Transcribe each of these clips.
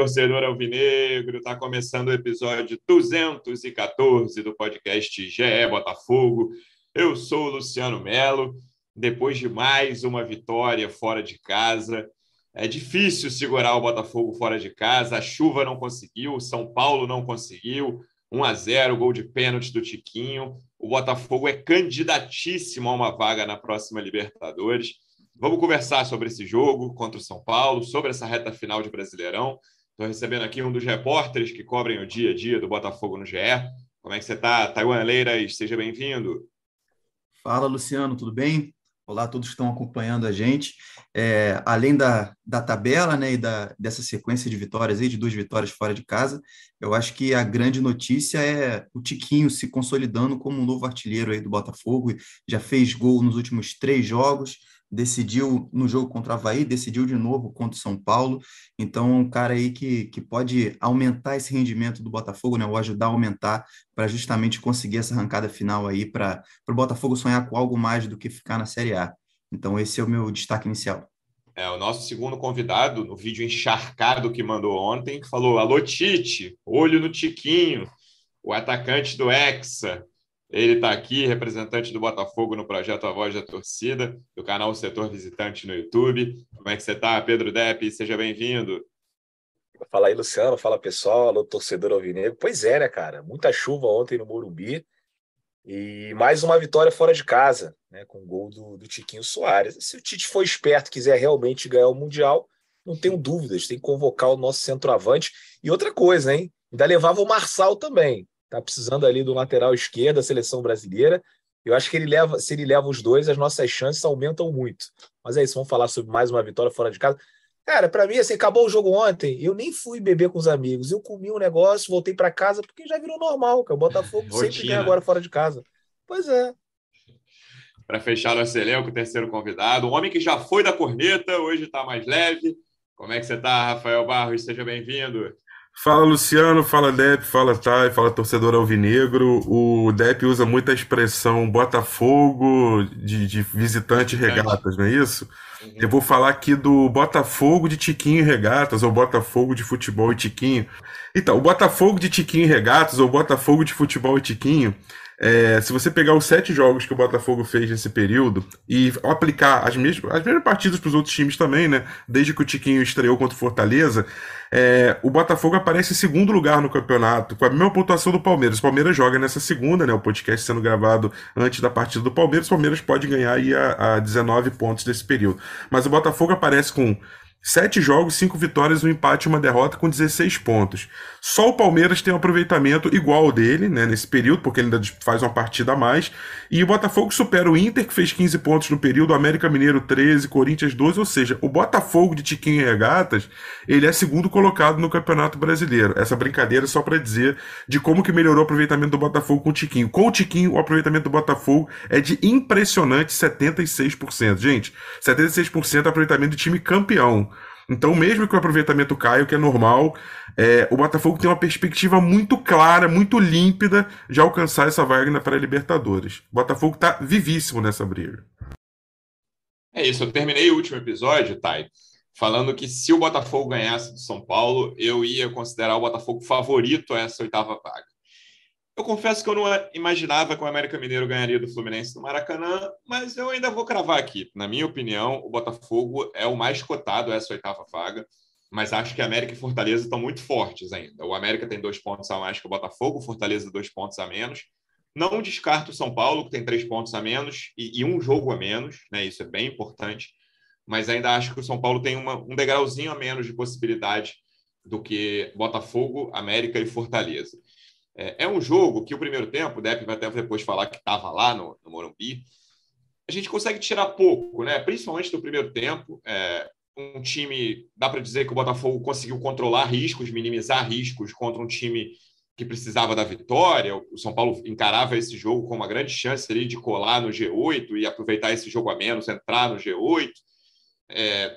torcedor alvinegro. Está começando o episódio 214 do podcast GE Botafogo. Eu sou o Luciano Melo. Depois de mais uma vitória fora de casa, é difícil segurar o Botafogo fora de casa. A chuva não conseguiu, o São Paulo não conseguiu. 1 a 0, gol de pênalti do Tiquinho. O Botafogo é candidatíssimo a uma vaga na próxima Libertadores. Vamos conversar sobre esse jogo contra o São Paulo, sobre essa reta final de Brasileirão. Estou recebendo aqui um dos repórteres que cobrem o dia a dia do Botafogo no GE. Como é que você está, Taiwan Leiras? Seja bem-vindo. Fala, Luciano, tudo bem? Olá a todos que estão acompanhando a gente. É, além da, da tabela né, e da, dessa sequência de vitórias aí, de duas vitórias fora de casa, eu acho que a grande notícia é o Tiquinho se consolidando como um novo artilheiro aí do Botafogo. Já fez gol nos últimos três jogos, decidiu no jogo contra o Havaí, decidiu de novo contra o São Paulo. Então, é um cara aí que, que pode aumentar esse rendimento do Botafogo, né? Ou ajudar a aumentar para justamente conseguir essa arrancada final aí para o Botafogo sonhar com algo mais do que ficar na Série A. Então, esse é o meu destaque inicial. É, o nosso segundo convidado, no vídeo encharcado que mandou ontem, falou: Alô, Tite, olho no Tiquinho, o atacante do Hexa. Ele está aqui, representante do Botafogo no projeto A Voz da Torcida, do canal Setor Visitante no YouTube. Como é que você está, Pedro Depp? Seja bem-vindo. Fala aí, Luciano. Fala, pessoal. Alô, torcedor alvinegro. Pois é, né, cara? Muita chuva ontem no Morumbi. E mais uma vitória fora de casa, né, com o gol do, do Tiquinho Soares. Se o Tite for esperto quiser realmente ganhar o Mundial, não tenho dúvidas, tem que convocar o nosso centroavante. E outra coisa, hein? Ainda levava o Marçal também. Tá precisando ali do lateral esquerdo da seleção brasileira. Eu acho que ele leva, se ele leva os dois, as nossas chances aumentam muito. Mas é isso, vamos falar sobre mais uma vitória fora de casa. Cara, para mim, assim, acabou o jogo ontem. Eu nem fui beber com os amigos. Eu comi um negócio, voltei para casa, porque já virou normal, cara. O Botafogo Rotina. sempre ganha agora fora de casa. Pois é. Para fechar nosso elenco, o terceiro convidado, um homem que já foi da corneta, hoje está mais leve. Como é que você está, Rafael Barros? Seja bem-vindo. Fala Luciano, fala Dep, fala Thay, fala torcedor alvinegro. O Dep usa muita expressão Botafogo de, de visitante regatas, não é isso? Uhum. Eu vou falar aqui do Botafogo de Tiquinho e Regatas, ou Botafogo de Futebol e Tiquinho. Então, o Botafogo de Tiquinho e Regatas, ou Botafogo de Futebol e Tiquinho, é, se você pegar os sete jogos que o Botafogo fez nesse período e aplicar as mesmas, as mesmas partidas para os outros times também, né? Desde que o Tiquinho estreou contra o Fortaleza, é, o Botafogo aparece em segundo lugar no campeonato, com a mesma pontuação do Palmeiras. O Palmeiras joga nessa segunda, né? O podcast sendo gravado antes da partida do Palmeiras. O Palmeiras pode ganhar aí a, a 19 pontos nesse período. Mas o Botafogo aparece com Sete jogos, cinco vitórias, um empate e uma derrota com 16 pontos. Só o Palmeiras tem um aproveitamento igual ao dele, né, nesse período, porque ele ainda faz uma partida a mais. E o Botafogo supera o Inter, que fez 15 pontos no período, América Mineiro 13, Corinthians 12, ou seja, o Botafogo de Tiquinho e Regatas, ele é segundo colocado no Campeonato Brasileiro. Essa brincadeira é só para dizer de como que melhorou o aproveitamento do Botafogo com o Tiquinho. Com o Tiquinho, o aproveitamento do Botafogo é de impressionante 76%. Gente, 76% é aproveitamento de time campeão. Então, mesmo que o aproveitamento caia, o que é normal, é, o Botafogo tem uma perspectiva muito clara, muito límpida de alcançar essa vaga na pré-Libertadores. O Botafogo está vivíssimo nessa briga. É isso, eu terminei o último episódio, Thay, falando que se o Botafogo ganhasse do São Paulo, eu ia considerar o Botafogo favorito a essa oitava vaga. Eu confesso que eu não imaginava que o América Mineiro ganharia do Fluminense no Maracanã, mas eu ainda vou cravar aqui. Na minha opinião, o Botafogo é o mais cotado essa oitava vaga, mas acho que América e Fortaleza estão muito fortes ainda. O América tem dois pontos a mais que o Botafogo, o Fortaleza dois pontos a menos. Não descarto o São Paulo, que tem três pontos a menos e, e, um jogo a menos, né? Isso é bem importante. Mas ainda acho que o São Paulo tem uma, um degrauzinho a menos de possibilidade do que Botafogo, América e Fortaleza. É, é um jogo que o primeiro tempo, o Depp vai até depois falar que estava lá no, no, Morumbi, a gente consegue tirar pouco, né? principalmente do primeiro tempo. É, um time, dá para dizer que o Botafogo conseguiu controlar riscos, minimizar riscos contra um time que precisava da vitória. O São Paulo encarava esse jogo com uma grande chance ali de colar no G8 e aproveitar esse jogo a menos, entrar no G8. É,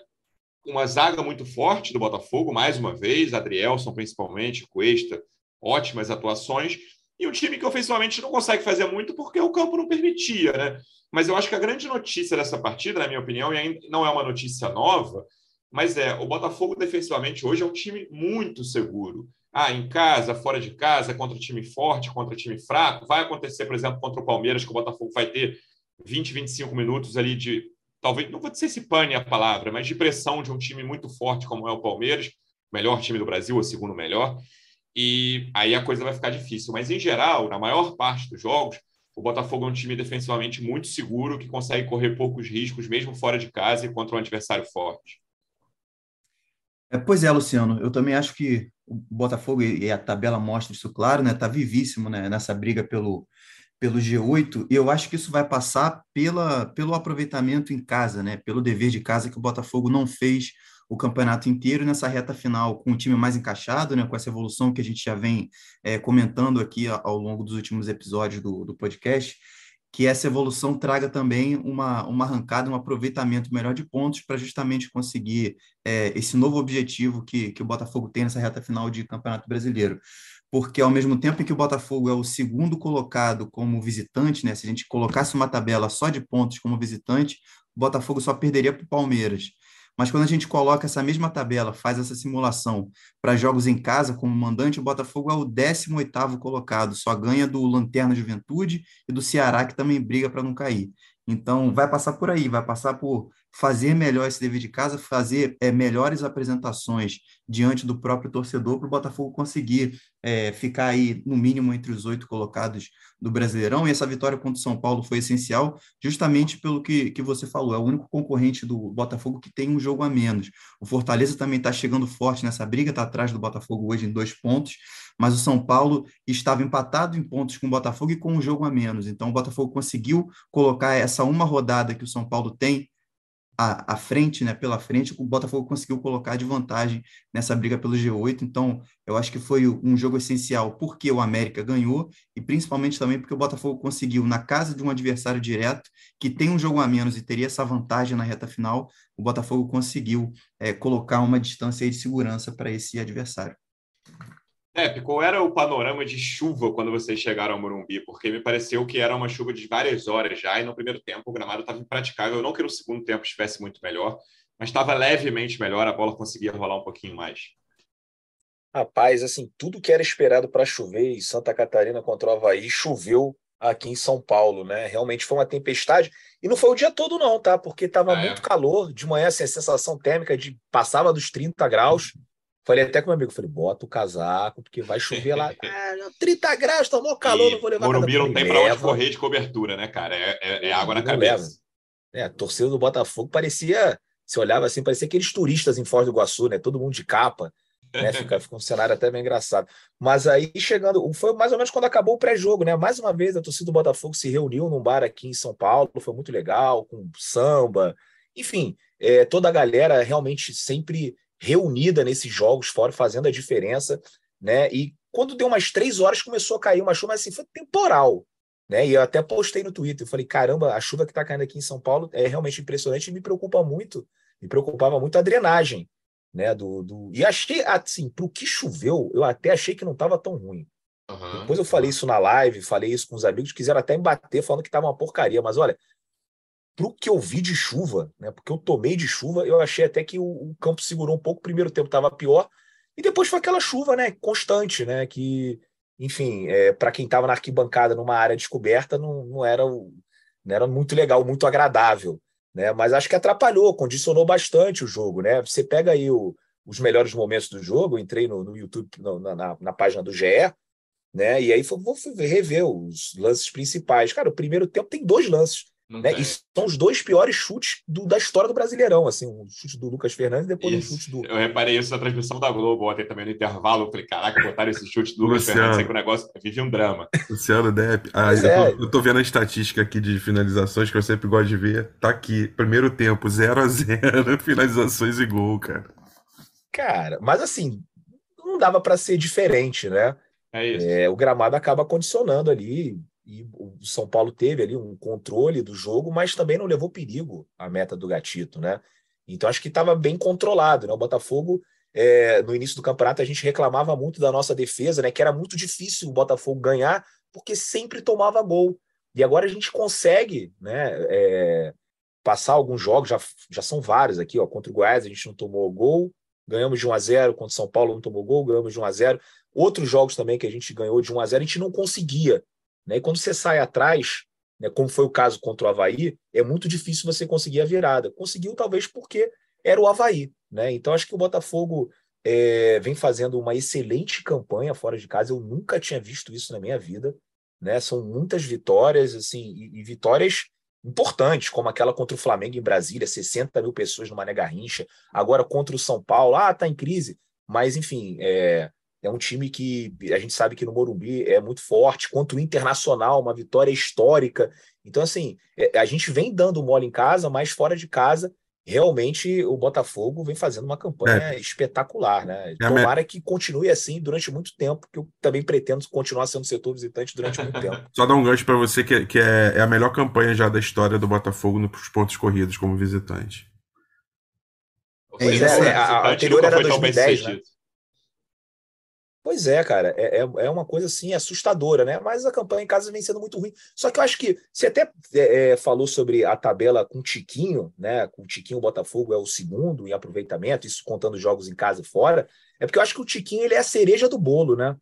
uma zaga muito forte do Botafogo, mais uma vez, Adrielson principalmente, Cuesta, ótimas atuações, e um time que ofensivamente não consegue fazer muito porque o campo não permitia, né? Mas eu acho que a grande notícia dessa partida, na minha opinião, e ainda não é uma notícia nova, Mas é, o Botafogo defensivamente hoje é um time muito seguro. Ah, em casa, fora de casa, contra time forte, contra time fraco. Vai acontecer, por exemplo, contra o Palmeiras, que o Botafogo vai ter 20, 25 minutos ali de. Talvez, não vou dizer se pane a palavra, mas de pressão de um time muito forte como é o Palmeiras, melhor time do Brasil, ou segundo melhor. E aí a coisa vai ficar difícil. Mas, em geral, na maior parte dos jogos, o Botafogo é um time defensivamente muito seguro, que consegue correr poucos riscos, mesmo fora de casa e contra um adversário forte. É, pois é, Luciano, eu também acho que o Botafogo, e a tabela mostra isso claro, né? Está vivíssimo né, nessa briga pelo, pelo G8, e eu acho que isso vai passar pela, pelo aproveitamento em casa, né? Pelo dever de casa que o Botafogo não fez o campeonato inteiro nessa reta final com o time mais encaixado, né, com essa evolução que a gente já vem é, comentando aqui ao longo dos últimos episódios do, do podcast, que essa evolução traga também uma, uma arrancada, um aproveitamento melhor de pontos para justamente conseguir é, esse novo objetivo que, que o Botafogo tem nessa reta final de Campeonato Brasileiro. Porque ao mesmo tempo em que o Botafogo é o segundo colocado como visitante, né, se a gente colocasse uma tabela só de pontos como visitante, o Botafogo só perderia para o Palmeiras. Mas quando a gente coloca essa mesma tabela, faz essa simulação para jogos em casa como mandante, o Botafogo é o 18º colocado, só ganha do Lanterna Juventude e do Ceará, que também briga para não cair. Então, vai passar por aí, vai passar por fazer melhor esse dever de casa, fazer é, melhores apresentações diante do próprio torcedor para o Botafogo conseguir é, ficar aí, no mínimo, entre os oito colocados do Brasileirão. E essa vitória contra o São Paulo foi essencial, justamente pelo que, que você falou. É o único concorrente do Botafogo que tem um jogo a menos. O Fortaleza também está chegando forte nessa briga, está atrás do Botafogo hoje em dois pontos, mas o São Paulo estava empatado em pontos com o Botafogo e com um jogo a menos. Então, o Botafogo conseguiu colocar essa uma rodada que o São Paulo tem à, à frente, né, pela frente, o Botafogo conseguiu colocar de vantagem nessa briga pelo G8. Então, eu acho que foi um jogo essencial porque o América ganhou e principalmente também porque o Botafogo conseguiu, na casa de um adversário direto, que tem um jogo a menos e teria essa vantagem na reta final, o Botafogo conseguiu é, colocar uma distância de segurança para esse adversário. Pepe, qual era o panorama de chuva quando vocês chegaram ao Morumbi? Porque me pareceu que era uma chuva de várias horas já, e no primeiro tempo o gramado estava impraticável. Não que no segundo tempo estivesse muito melhor, mas estava levemente melhor, a bola conseguia rolar um pouquinho mais. Rapaz, assim, tudo que era esperado para chover em Santa Catarina contra o Havaí choveu aqui em São Paulo, né? Realmente foi uma tempestade. E não foi o dia todo, não, tá? Porque estava ah, muito é? calor. De manhã, assim, a sensação térmica de passava dos 30 graus. Falei até com meu amigo, falei, bota o casaco, porque vai chover lá. Ah, 30 graus, tomou calor, e não vou levar Morumbi não tem para onde correr de cobertura, né, cara? É, é, é água na cabeça. É, a torcida do Botafogo parecia, se olhava assim, parecia aqueles turistas em Foz do Iguaçu, né? Todo mundo de capa. Né? Fica, fica um cenário até meio engraçado. Mas aí chegando, foi mais ou menos quando acabou o pré-jogo, né? Mais uma vez a torcida do Botafogo se reuniu num bar aqui em São Paulo, foi muito legal, com samba, enfim, é, toda a galera realmente sempre reunida nesses jogos fora, fazendo a diferença, né? E quando deu umas três horas, começou a cair uma chuva, mas assim, foi temporal. Né? E eu até postei no Twitter, eu falei, caramba, a chuva que está caindo aqui em São Paulo é realmente impressionante e me preocupa muito, me preocupava muito a drenagem, né? Do, do... E achei, assim, para o que choveu, eu até achei que não estava tão ruim. Uhum. Depois eu falei isso na live, falei isso com os amigos, quiseram até me bater falando que estava uma porcaria, mas olha, para o que eu vi de chuva, né, porque eu tomei de chuva, eu achei até que o, o campo segurou um pouco. O primeiro tempo estava pior, e depois foi aquela chuva né, constante, né, que, enfim, é, para quem estava na arquibancada numa área descoberta, não, não, era, não era muito legal, muito agradável. Né, mas acho que atrapalhou, condicionou bastante o jogo. Né? Você pega aí o, os melhores momentos do jogo, entrei no, no YouTube, no, na, na página do GE, né? E aí vou rever os lances principais. Cara, o primeiro tempo tem dois lances né? E são os dois piores chutes do, da história do Brasileirão, assim, o chute do Lucas Fernandes e depois isso. o chute do. Eu reparei isso na transmissão da Globo ontem também no intervalo. Eu falei, caraca, botaram esse chute do Lucas Luciano. Fernandes aí que o negócio vive um drama. Luciano Depp, ah, eu, é. tô, eu, tô, vendo a estatística aqui de finalizações que eu sempre gosto de ver. Tá aqui, primeiro tempo, 0 a 0 finalizações e gol, cara. Cara, mas assim, não dava para ser diferente, né? É isso. É, o gramado acaba condicionando ali e o São Paulo teve ali um controle do jogo, mas também não levou perigo à meta do Gatito, né? Então acho que estava bem controlado, né? O Botafogo é, no início do campeonato a gente reclamava muito da nossa defesa, né? Que era muito difícil o Botafogo ganhar porque sempre tomava gol. E agora a gente consegue, né? É, passar alguns jogos, já, já são vários aqui, ó. Contra o Goiás a gente não tomou gol, ganhamos de 1 a 0 contra o São Paulo não tomou gol, ganhamos de 1 a 0 Outros jogos também que a gente ganhou de 1 a 0 a gente não conseguia. Né? E quando você sai atrás, né, como foi o caso contra o Havaí, é muito difícil você conseguir a virada. Conseguiu, talvez, porque era o Havaí. Né? Então, acho que o Botafogo é, vem fazendo uma excelente campanha fora de casa. Eu nunca tinha visto isso na minha vida. Né? São muitas vitórias, assim, e, e vitórias importantes, como aquela contra o Flamengo em Brasília, 60 mil pessoas no Mané Garrincha. Agora contra o São Paulo, ah, tá em crise. Mas, enfim, é, é um time que a gente sabe que no Morumbi é muito forte, contra o Internacional, uma vitória histórica. Então, assim, é, a gente vem dando mole em casa, mas fora de casa realmente o Botafogo vem fazendo uma campanha é. espetacular, né? É Tomara que continue assim durante muito tempo, que eu também pretendo continuar sendo setor visitante durante muito tempo. Só dar um gancho para você que, que é, é, a melhor campanha já da história do Botafogo nos pontos corridos como visitante. É, é, a, a anterior era 2010, né? Pois é, cara, é, é, é uma coisa assim assustadora, né? Mas a campanha em casa vem sendo muito ruim. Só que eu acho que você até é, é falou sobre a tabela com o Tiquinho, né? Com o Tiquinho, o Botafogo é o segundo em aproveitamento, isso contando jogos em casa e fora. É porque eu acho que o Tiquinho ele é a cereja do bolo, né?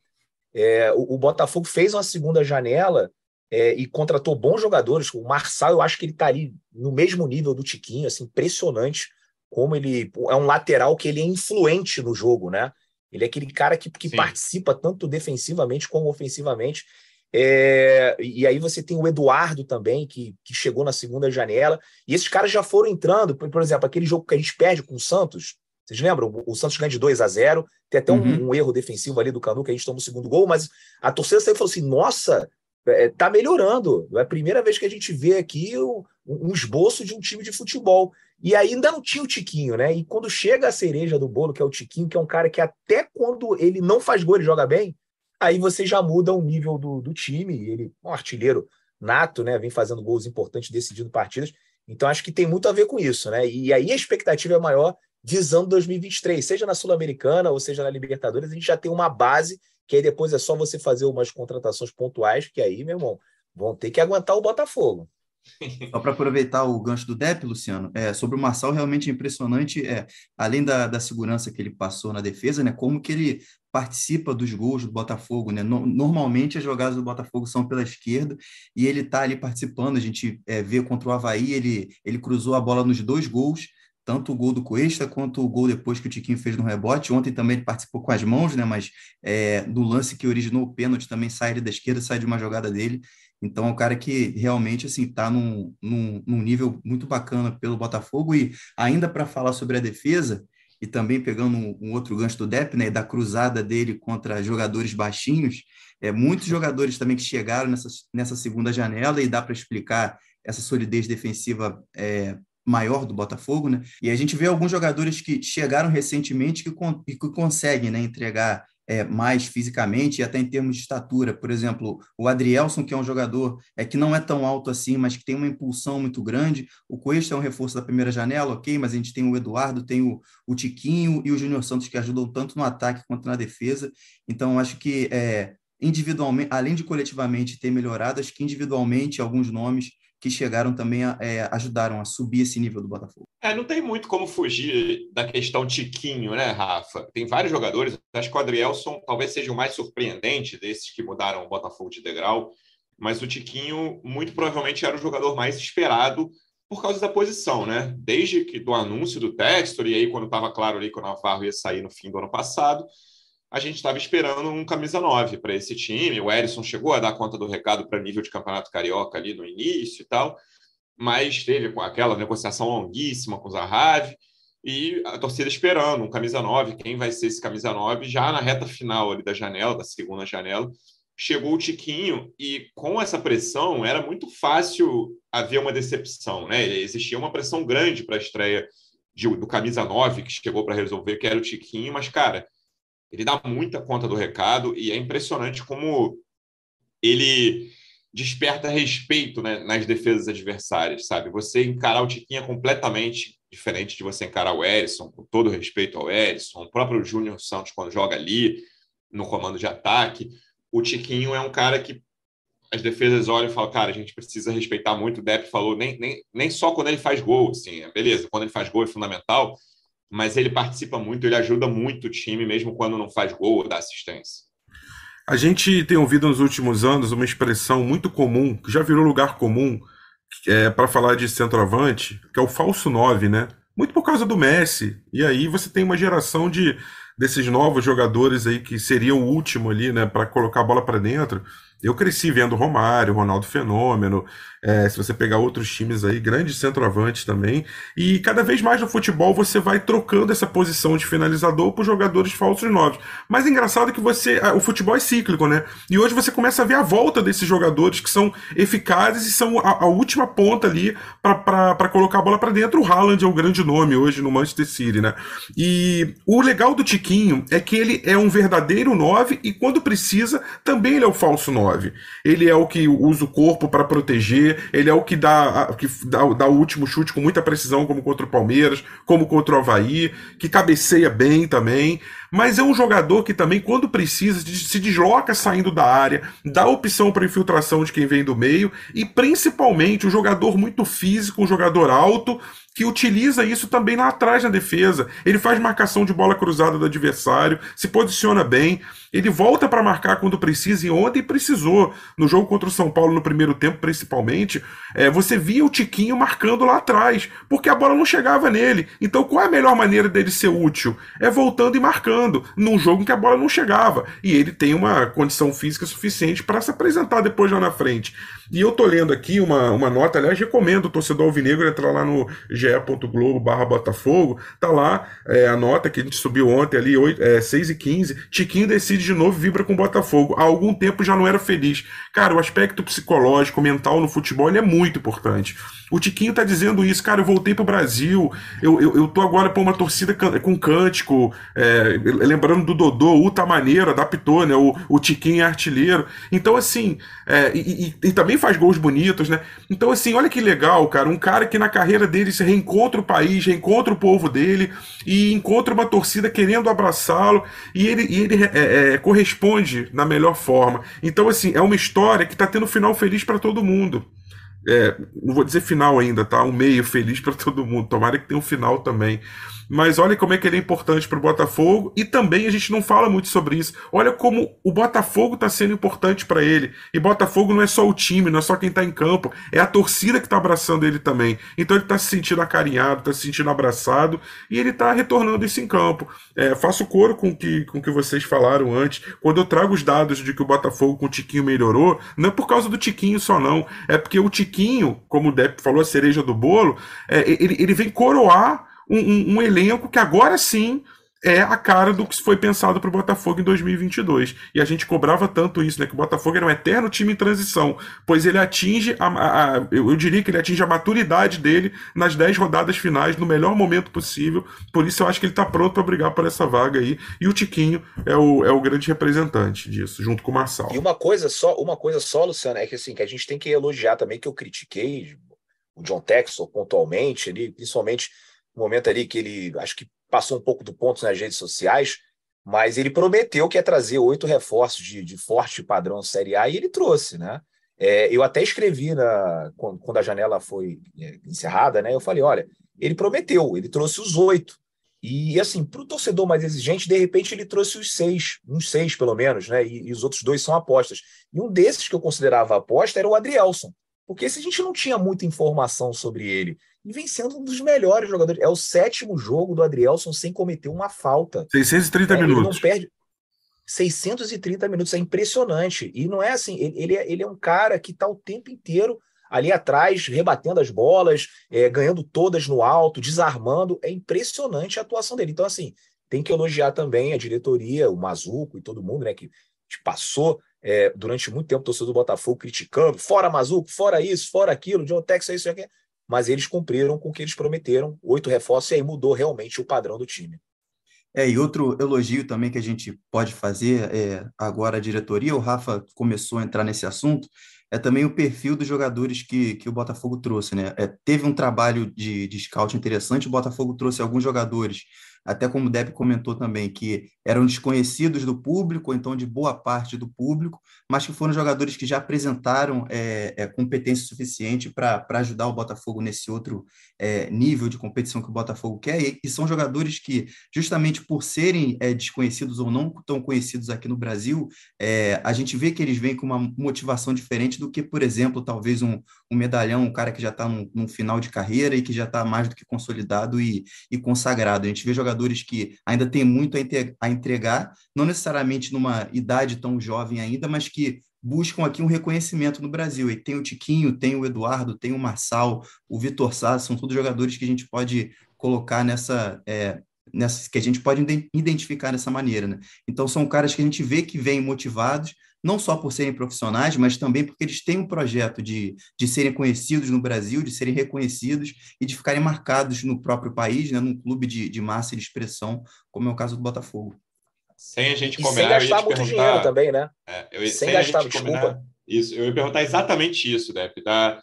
É, o, o, Botafogo fez uma segunda janela é, e contratou bons jogadores. O Marçal, eu acho que ele está ali no mesmo nível do Tiquinho, assim, impressionante como ele é um lateral que ele é influente no jogo, né? Ele é aquele cara que, que participa tanto defensivamente como ofensivamente. É, e aí você tem o Eduardo também, que, que chegou na segunda janela. E esses caras já foram entrando. Por, por exemplo, aquele jogo que a gente perde com o Santos. Vocês lembram? O Santos ganha de 2 a 0 Tem até um, uhum. um, erro defensivo ali do Canu, que a gente toma o segundo gol. Mas a torcida saiu e falou assim: nossa, é, tá melhorando. É a primeira vez que a gente vê aqui um, um esboço de um time de futebol. E ainda não tinha o Tiquinho, né? E quando chega a cereja do bolo, que é o Tiquinho, que é um cara que até quando ele não faz gol, ele joga bem, aí você já muda o nível do, do time. Ele é um artilheiro nato, né? Vem fazendo gols importantes, decidindo partidas. Então acho que tem muito a ver com isso, né? E aí a expectativa é maior visando 2023, seja na Sul-Americana ou seja na Libertadores, a gente já tem uma base que aí depois é só você fazer umas contratações pontuais, que aí, meu irmão, vão ter que aguentar o Botafogo. Só para aproveitar o gancho do Depp, Luciano, é, sobre o Marçal, realmente é impressionante, é, além da, da segurança que ele passou na defesa, né, como que ele participa dos gols do Botafogo. Né? No, normalmente as jogadas do Botafogo são pela esquerda e ele está ali participando. A gente é, vê contra o Havaí, ele, ele cruzou a bola nos dois gols, tanto o gol do Cuesta quanto o gol depois que o Tiquinho fez no rebote. Ontem também ele participou com as mãos, né? mas é, do lance que originou o pênalti também sai da esquerda, sai de uma jogada dele. Então, é um cara que realmente assim está num, num, num, nível muito bacana pelo Botafogo. E ainda para falar sobre a defesa, e também pegando um, um outro gancho do Depp, né, da cruzada dele contra jogadores baixinhos, é, muitos jogadores também que chegaram nessa, nessa segunda janela, e dá para explicar essa solidez defensiva é, maior do Botafogo, né? E a gente vê alguns jogadores que chegaram recentemente que, con que conseguem né, entregar é, mais fisicamente e até em termos de estatura. Por exemplo, o Adrielson, que é um jogador é, que não é tão alto assim, mas que tem uma impulsão muito grande. O Cuesta é um reforço da primeira janela, ok, mas a gente tem o Eduardo, tem o, o Tiquinho e o Júnior Santos, que ajudam tanto no ataque quanto na defesa. Então, acho que é, individualmente, além de coletivamente ter melhorado, acho que individualmente alguns nomes que chegaram também a, é, ajudaram a subir esse nível do Botafogo. É, não tem muito como fugir da questão Tiquinho, né, Rafa? Tem vários jogadores, acho que o Adrielson talvez seja o mais surpreendente desses que mudaram o Botafogo de degrau, mas o Tiquinho muito provavelmente era o jogador mais esperado por causa da posição, né? Desde que do anúncio do Textor, e aí quando estava claro ali que o Navarro ia sair no fim do ano passado, a gente estava esperando um camisa 9 para esse time. O Erisson chegou a dar conta do recado para nível de campeonato carioca ali no início e tal, mas teve aquela negociação longuíssima com o Zahavi e a torcida esperando um camisa 9, quem vai ser esse camisa 9 já na reta final ali da janela, da segunda janela. Chegou o Tiquinho e com essa pressão era muito fácil haver uma decepção, né? Existia uma pressão grande para a estreia de, do camisa 9 que chegou para resolver, que era o Tiquinho, mas cara, ele dá muita conta do recado e é impressionante como ele desperta respeito né, nas defesas adversárias, sabe? Você encarar o Tiquinho é completamente diferente de você encarar o Erisson, com todo respeito ao Erisson, o próprio Júnior Santos quando joga ali no comando de ataque. O Tiquinho é um cara que as defesas olham e falam, cara, a gente precisa respeitar muito. O Depp falou, nem, nem, nem só quando ele faz gol, assim, beleza, quando ele faz gol é fundamental, mas ele participa muito, ele ajuda muito o time, mesmo quando não faz gol ou dá assistência. A gente tem ouvido nos últimos anos uma expressão muito comum, que já virou lugar comum, é, para falar de centroavante, que é o falso 9, né? Muito por causa do Messi. E aí você tem uma geração de desses novos jogadores aí que seriam o último ali, né, para colocar a bola para dentro. Eu cresci vendo Romário, Ronaldo Fenômeno, é, se você pegar outros times aí, grandes centroavantes também. E cada vez mais no futebol você vai trocando essa posição de finalizador por jogadores falsos novos. Mas é engraçado que você. O futebol é cíclico, né? E hoje você começa a ver a volta desses jogadores que são eficazes e são a, a última ponta ali para colocar a bola para dentro. O Haaland é o grande nome hoje no Manchester City, né? E o legal do Tiquinho é que ele é um verdadeiro 9 e quando precisa, também ele é o falso 9. Ele é o que usa o corpo para proteger, ele é o que dá, que dá, dá o último chute com muita precisão, como contra o Palmeiras, como contra o Havaí, que cabeceia bem também mas é um jogador que também, quando precisa, se desloca saindo da área, dá opção para infiltração de quem vem do meio e principalmente um jogador muito físico, um jogador alto que utiliza isso também lá atrás na defesa. Ele faz marcação de bola cruzada do adversário, se posiciona bem, ele volta para marcar quando precisa, e ontem precisou. No jogo contra o São Paulo, no primeiro tempo, principalmente, é, você via o Tiquinho marcando lá atrás, porque a bola não chegava nele. Então, qual é a melhor maneira dele ser útil? É voltando e marcando, num jogo em que a bola não chegava. E ele tem uma condição física suficiente para se apresentar depois lá na frente. E eu tô lendo aqui uma, uma nota, aliás, recomendo o torcedor alvinegro entrar lá no ge.globo barra Botafogo, tá lá é, a nota que a gente subiu ontem ali, 8, é, 6 e 15, Tiquinho decide de novo vibra com o Botafogo. Há algum tempo já não era feliz. Cara, o aspecto psicológico, mental no futebol, ele é muito importante. O Tiquinho tá dizendo isso, cara, eu voltei pro Brasil, eu, eu, eu tô agora pra uma torcida com cântico, é, lembrando do Dodô, o tá maneiro, adaptou, né, o, o Tiquinho é artilheiro. Então, assim, é, e, e, e, também faz gols bonitos, né? Então, assim, olha que legal, cara, um cara que na carreira dele se reencontra o país, reencontra o povo dele e encontra uma torcida querendo abraçá-lo e ele, e ele é, é, corresponde na melhor forma. Então, assim, é uma história que tá tendo um final feliz para todo mundo. É, não vou dizer final ainda, tá? Um meio feliz para todo mundo. Tomara que tenha um final também. Mas olha como é que ele é importante para o Botafogo e também a gente não fala muito sobre isso. Olha como o Botafogo está sendo importante para ele. E Botafogo não é só o time, não é só quem está em campo, é a torcida que está abraçando ele também. Então ele está se sentindo acarinhado, está se sentindo abraçado e ele está retornando isso em campo. É, faço coro com que, o que vocês falaram antes. Quando eu trago os dados de que o Botafogo com o Tiquinho melhorou, não é por causa do Tiquinho só não, é porque o Tiquinho, como o Depp falou, a cereja do bolo, é, ele, ele vem coroar um, um, elenco que agora sim é a cara do que foi pensado para o Botafogo em 2022. E a gente cobrava tanto isso, né? Que o Botafogo era um eterno time em transição, pois ele atinge, a, a, eu diria que ele atinge a maturidade dele nas 10 rodadas finais, no melhor momento possível. Por isso eu acho que ele está pronto para brigar por essa vaga aí. E o Tiquinho é o, é o grande representante disso, junto com o Marçal. E uma coisa só, uma coisa só, Luciano, é que assim, que a gente tem que elogiar também que eu critiquei o John Texel pontualmente, ali, principalmente um momento ali que ele acho que passou um pouco do ponto nas redes sociais, mas ele prometeu que ia trazer oito reforços de, de forte padrão Série A e ele trouxe, né? É, eu até escrevi na, quando, quando a janela foi é, encerrada, né? Eu falei, olha, ele prometeu, ele trouxe os oito. E assim, para o torcedor mais exigente, de repente ele trouxe os seis, uns seis pelo menos, né? E, e, os outros dois são apostas. E um desses que eu considerava aposta era o Adrielson. Porque se a gente não tinha muita informação sobre ele e vem sendo um dos melhores jogadores. É o sétimo jogo do Adrielson sem cometer uma falta. 630 é, minutos. Ele não perde. 630 minutos, é impressionante. E não é assim, ele, ele, é, ele é um cara que está o tempo inteiro ali atrás, rebatendo as bolas, é, ganhando todas no alto, desarmando. É impressionante a atuação dele. Então, assim, tem que elogiar também a diretoria, o Mazuco e todo mundo, né, que passou é, durante muito tempo o torcedor do Botafogo criticando, fora Mazuco, fora isso, fora aquilo, John Tex, isso e aquilo mas eles cumpriram com o que eles prometeram, oito reforços, e aí mudou realmente o padrão do time. É, e outro elogio também que a gente pode fazer é, agora a diretoria, o Rafa começou a entrar nesse assunto, é também o perfil dos jogadores que, que o Botafogo trouxe, né? É, teve um trabalho de, de scout interessante, o Botafogo trouxe alguns jogadores até como o Deb comentou também, que eram desconhecidos do público, ou então de boa parte do público, mas que foram jogadores que já apresentaram é, é, competência suficiente para ajudar o Botafogo nesse outro é, nível de competição que o Botafogo quer, e, e são jogadores que, justamente por serem é, desconhecidos ou não tão conhecidos aqui no Brasil, é, a gente vê que eles vêm com uma motivação diferente do que, por exemplo, talvez um, um medalhão, um cara que já está num, final de carreira e que já está mais do que consolidado e, e consagrado. A gente vê jogadores jogadores que ainda têm muito a entregar, não necessariamente numa idade tão jovem ainda, mas que buscam aqui um reconhecimento no Brasil. E tem o Tiquinho, tem o Eduardo, tem o Marçal, o Vitor Sá, são todos jogadores que a gente pode colocar nessa, é, nessa que a gente pode identificar dessa maneira. Né? Então são caras que a gente vê que vêm motivados, não só por serem profissionais, mas também porque eles têm um projeto de, de serem conhecidos no Brasil, de serem reconhecidos e de ficarem marcados no próprio país, né, num clube de, de massa e de expressão, como é o caso do Botafogo. Sem a gente combinar, sem gastar muito dinheiro também, né? É, eu, sem, sem gastar, desculpa. Isso, eu ia perguntar exatamente isso, Dep, da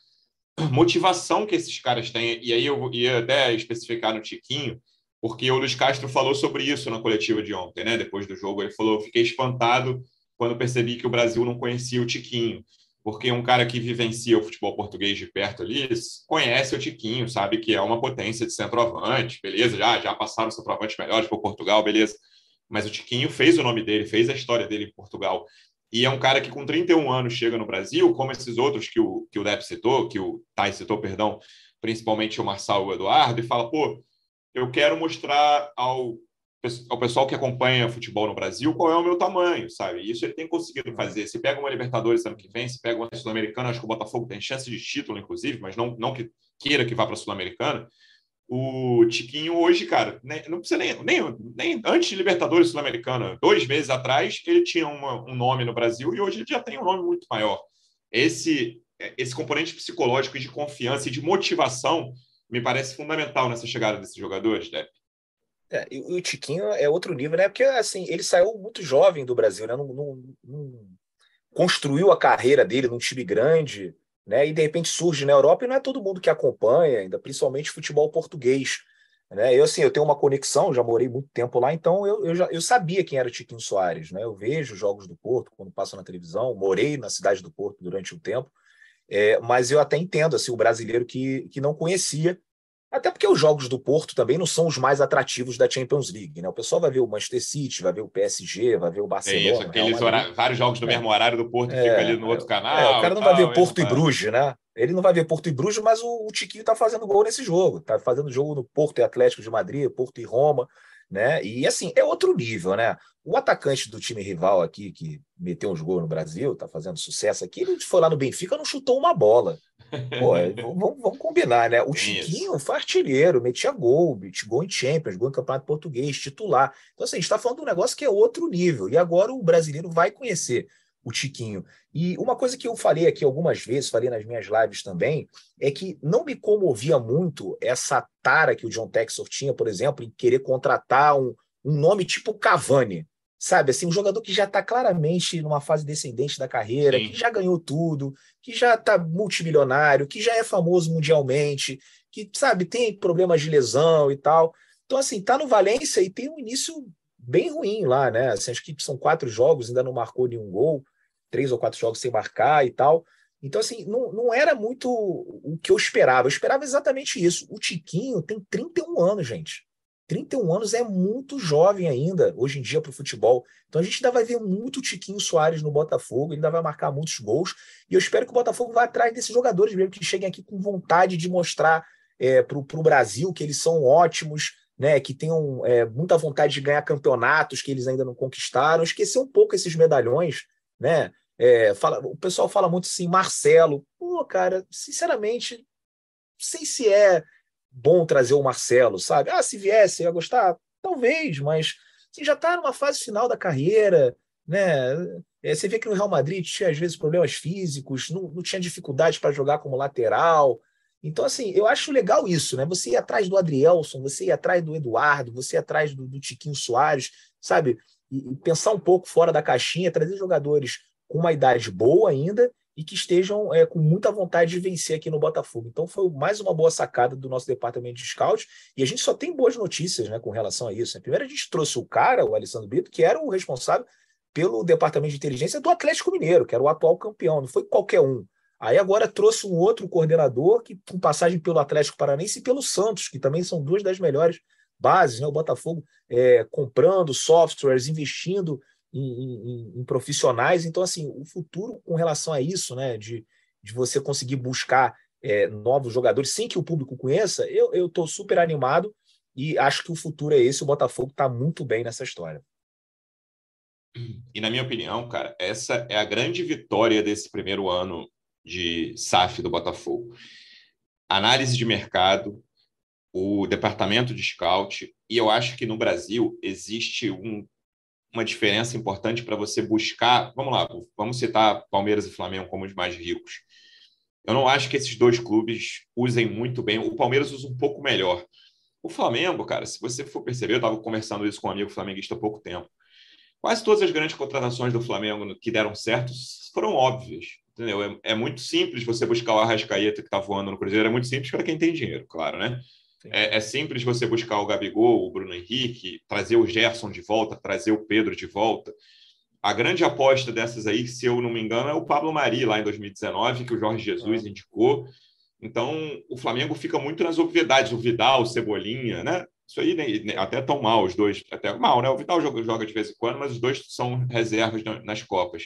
motivação que esses caras têm, e aí eu ia até especificar no Tiquinho, porque o Luiz Castro falou sobre isso na coletiva de ontem, né? Depois do jogo, ele falou: fiquei espantado quando percebi que o Brasil não conhecia o Tiquinho, porque um cara que vivencia o futebol português de perto ali conhece o Tiquinho, sabe que é uma potência de centroavante, beleza, já, já passaram centroavantes melhores por Portugal, beleza, mas o Tiquinho fez o nome dele, fez a história dele em Portugal, e é um cara que com 31 anos chega no Brasil, como esses outros que o, que o Depp citou, que o Thais citou, perdão, principalmente o Marçal e o Eduardo, e fala, pô, eu quero mostrar ao ao pessoal que acompanha futebol no Brasil qual é o meu tamanho, sabe? Isso ele tem conseguido fazer. Se pega uma Libertadores ano que vem, se pega uma Sul-Americana, acho que o Botafogo tem chance de título, inclusive, mas não, não que queira que vá para a Sul-Americana. O Tiquinho hoje, cara, nem, não precisa nem, nem, nem antes de Libertadores Sul-Americana, dois meses atrás, ele tinha uma, um nome no Brasil e hoje ele já tem um nome muito maior. Esse, esse componente psicológico de confiança e de motivação me parece fundamental nessa chegada desses jogadores, Depp. É, e o Tiquinho é outro nível, né? Porque assim, ele saiu muito jovem do Brasil, né? Não, não, não, construiu a carreira dele num time grande, né? E de repente surge na Europa e não é todo mundo que acompanha, ainda principalmente futebol português. Né? Eu assim, eu tenho uma conexão, já morei muito tempo lá, então eu, eu, já, eu sabia quem era o Tiquinho Soares, né? Eu vejo jogos do Porto quando passo na televisão, morei na cidade do Porto durante um tempo, é, mas eu até entendo assim o brasileiro que, que não conhecia até porque os jogos do Porto também não são os mais atrativos da Champions League, né? O pessoal vai ver o Manchester City, vai ver o PSG, vai ver o Barcelona. É isso, aqueles vários jogos do é. mesmo horário do Porto é, fica ali no outro é, canal. É, o cara não tal, vai ver Porto e Bruges, né? Ele não vai ver Porto e Bruges, mas o, o Tiquinho tá fazendo gol nesse jogo. Tá fazendo jogo no Porto e Atlético de Madrid, Porto e Roma né? E assim, é outro nível, né? O atacante do time rival aqui, que meteu uns gols no Brasil, tá fazendo sucesso aqui, ele foi lá no Benfica não chutou uma bola. Pô, é, vamos, vamos, combinar, né? O Chiquinho foi artilheiro, metia gol, metia gol em Champions, gol em Campeonato Português, titular. Então, assim, a gente está falando de um negócio que é outro nível. E agora o brasileiro vai conhecer o Tiquinho. E uma coisa que eu falei aqui algumas vezes, falei nas minhas lives também, é que não me comovia muito essa tara que o John Texor tinha, por exemplo, em querer contratar um, um nome tipo Cavani. Sabe, assim, um jogador que já está claramente numa fase descendente da carreira, Sim. que já ganhou tudo, que já está multimilionário, que já é famoso mundialmente, que, sabe, tem problemas de lesão e tal. Então, assim, tá no Valência e tem um início bem ruim lá, né? Assim, acho que são quatro jogos, ainda não marcou nenhum gol, três ou quatro jogos sem marcar e tal. Então, assim, não, não era muito o que eu esperava. Eu esperava exatamente isso. O Tiquinho tem 31 anos, gente. 31 anos é muito jovem ainda, hoje em dia, para o futebol. Então a gente ainda vai ver muito Tiquinho Soares no Botafogo, ele ainda vai marcar muitos gols. E eu espero que o Botafogo vá atrás desses jogadores mesmo, que cheguem aqui com vontade de mostrar é, para o Brasil que eles são ótimos, né, que tenham é, muita vontade de ganhar campeonatos que eles ainda não conquistaram, esquecer um pouco esses medalhões, né? É, fala, o pessoal fala muito assim, Marcelo. Pô, cara, sinceramente, não sei se é bom trazer o Marcelo, sabe? Ah, se viesse, ia gostar? Talvez, mas assim, já está numa fase final da carreira, né? É, você vê que no Real Madrid tinha às vezes problemas físicos, não, não tinha dificuldade para jogar como lateral, então, assim, eu acho legal isso, né? Você ir atrás do Adrielson, você ir atrás do Eduardo, você ir atrás do, do Tiquinho Soares, sabe? E, pensar um pouco fora da caixinha, trazer jogadores com uma idade boa ainda e que estejam é, com muita vontade de vencer aqui no Botafogo. Então foi mais uma boa sacada do nosso departamento de scout e a gente só tem boas notícias né, com relação a isso. Né? Primeiro a gente trouxe o cara, o Alessandro Brito, que era o responsável pelo departamento de inteligência do Atlético Mineiro, que era o atual campeão, não foi qualquer um. Aí agora trouxe um outro coordenador que com passagem pelo Atlético Paranense e pelo Santos, que também são duas das melhores bases, né? O Botafogo é, comprando softwares, investindo em, em, em, profissionais. Então, assim, o futuro com relação a isso, né? De, de você conseguir buscar é, novos jogadores sem que o público conheça, eu estou super animado e acho que o futuro é esse. O Botafogo está muito bem nessa história. E na minha opinião, cara, essa é a grande vitória desse primeiro ano de SAF do Botafogo. Análise de mercado, o departamento de scout, e eu acho que no Brasil existe um, uma diferença importante para você buscar. Vamos lá, vamos citar Palmeiras e Flamengo como os mais ricos. Eu não acho que esses dois clubes usem muito bem. O Palmeiras usa um pouco melhor. O Flamengo, cara, se você for perceber, eu estava conversando isso com um amigo flamenguista há pouco tempo. Quase todas as grandes contratações do Flamengo que deram certo foram óbvias. Entendeu? É, é muito simples você buscar o Arrascaeta que está voando no Cruzeiro. É muito simples para quem tem dinheiro, claro, né? É, é, simples você buscar o Gabigol, o Bruno Henrique, trazer o Gerson de volta, trazer o Pedro de volta. A grande aposta dessas aí, se eu não me engano, é o Pablo Mari, lá em 2019, que o Jorge Jesus ah. indicou. Então, o Flamengo fica muito nas obviedades, o Vidal, o Cebolinha, né? Isso aí nem, até tão mal, os dois, até mal, né? O Vidal joga, joga de vez em quando, mas os dois são reservas nas Copas.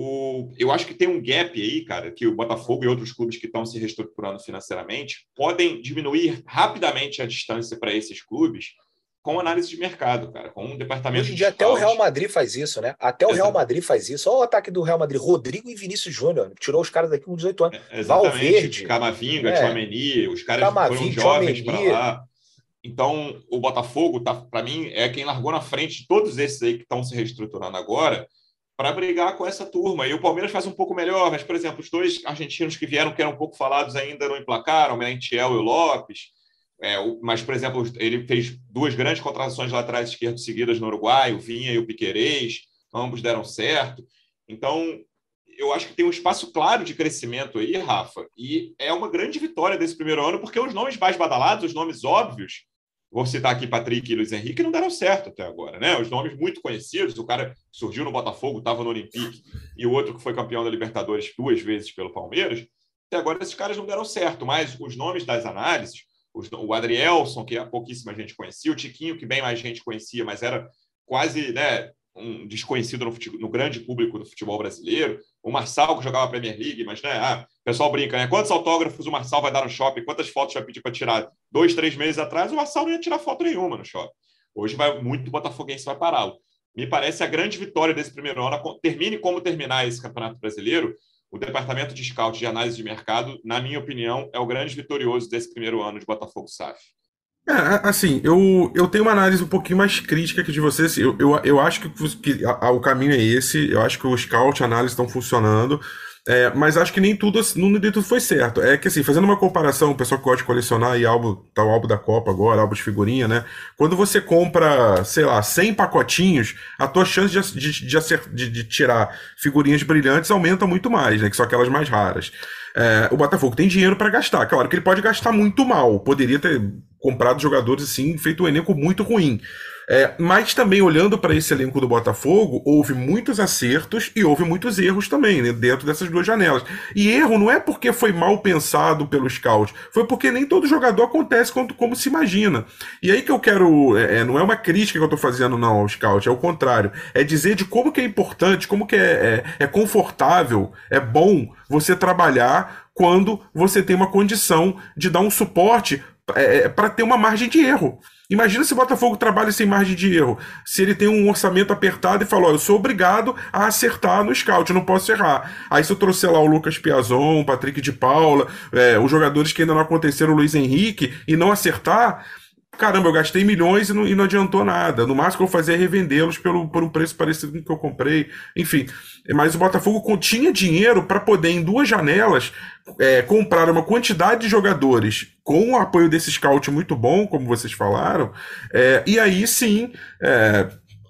O, eu acho que tem um gap aí, cara, que o Botafogo e outros clubes que estão se reestruturando financeiramente podem diminuir rapidamente a distância para esses clubes com análise de mercado, cara, com um departamento. Hoje em dia, até o Real Madrid faz isso, né? Até o Real Madrid faz isso. Olha o ataque do Real Madrid, Rodrigo e Vinícius Júnior. Tirou os caras daqui com 18 anos. É, exatamente. Valverde. Camavinga, é. Tchouameni, os caras Camavinga, foram jovens para lá. Então, o Botafogo, tá, para mim, é quem largou na frente de todos esses aí que estão se reestruturando agora para brigar com essa turma. E o Palmeiras faz um pouco melhor, mas, por exemplo, os dois argentinos que vieram, que eram pouco falados ainda, não emplacaram, o Merentiel e o Lopes. É, o, mas, por exemplo, ele fez duas grandes contratações laterais esquerdos seguidas no Uruguai, o Vinha e o Piquerez, ambos deram certo. Então, eu acho que tem um espaço claro de crescimento aí, Rafa, e é uma grande vitória desse primeiro ano, porque os nomes mais badalados, os nomes óbvios, Vou citar aqui Patrick e Luiz Henrique, não deram certo até agora, né? Os nomes muito conhecidos, o cara surgiu no Botafogo, estava no Olympique, e o outro que foi campeão da Libertadores duas vezes pelo Palmeiras, até agora esses caras não deram certo, mas os nomes das análises, os, o Adrielson, que pouquíssima gente conhecia, o Tiquinho, que bem mais gente conhecia, mas era quase né, um desconhecido no, no, grande público do futebol brasileiro. O Marçal, que jogava a Premier League, mas né, ah, o pessoal brinca, né? Quantos autógrafos o Marçal vai dar no shopping? Quantas fotos vai pedir para tirar? Dois, três meses atrás, o Marçal não ia tirar foto nenhuma no shopping. Hoje vai muito botafoguense vai pará-lo. Me parece a grande vitória desse primeiro ano. Termine como terminar esse Campeonato Brasileiro. O departamento de scout de análise de mercado, na minha opinião, é o grande vitorioso desse primeiro ano de Botafogo SAF. É, assim, eu, eu tenho uma análise um pouquinho mais crítica que de você. Assim, eu, eu, eu acho que, que a, a, o caminho é esse. Eu acho que o scout, a análise estão funcionando. É, mas acho que nem tudo, não, nem tudo foi certo. É que assim, fazendo uma comparação, o pessoal que gosta de colecionar e álbum, tá o álbum da Copa agora, álbum de figurinha, né? Quando você compra, sei lá, 100 pacotinhos, a tua chance de, de, de, de, de tirar figurinhas brilhantes aumenta muito mais, né? Que são aquelas mais raras. É, o Botafogo tem dinheiro para gastar. Claro que ele pode gastar muito mal. Poderia ter comprado jogadores assim, feito um elenco muito ruim. É, mas também olhando para esse elenco do Botafogo, houve muitos acertos e houve muitos erros também, né, dentro dessas duas janelas. E erro não é porque foi mal pensado pelo scout, foi porque nem todo jogador acontece como, como se imagina. E aí que eu quero, é, é não é uma crítica que eu estou fazendo não ao scout, é o contrário, é dizer de como que é importante, como que é, é, é confortável, é bom você trabalhar quando você tem uma condição de dar um suporte é, é para ter uma margem de erro. Imagina se o Botafogo trabalha sem margem de erro. Se ele tem um orçamento apertado e fala: eu sou obrigado a acertar no scout, eu não posso errar. Aí se eu trouxer lá o Lucas Piazon, o Patrick de Paula, é, os jogadores que ainda não aconteceram, o Luiz Henrique, e não acertar, caramba, eu gastei milhões e não, e não adiantou nada. No máximo que eu fazia é revendê-los pelo, por um preço parecido com o que eu comprei. Enfim, mas o Botafogo tinha dinheiro para poder, em duas janelas, é, comprar uma quantidade de jogadores com o apoio desse scout muito bom, como vocês falaram, é, e aí sim. É,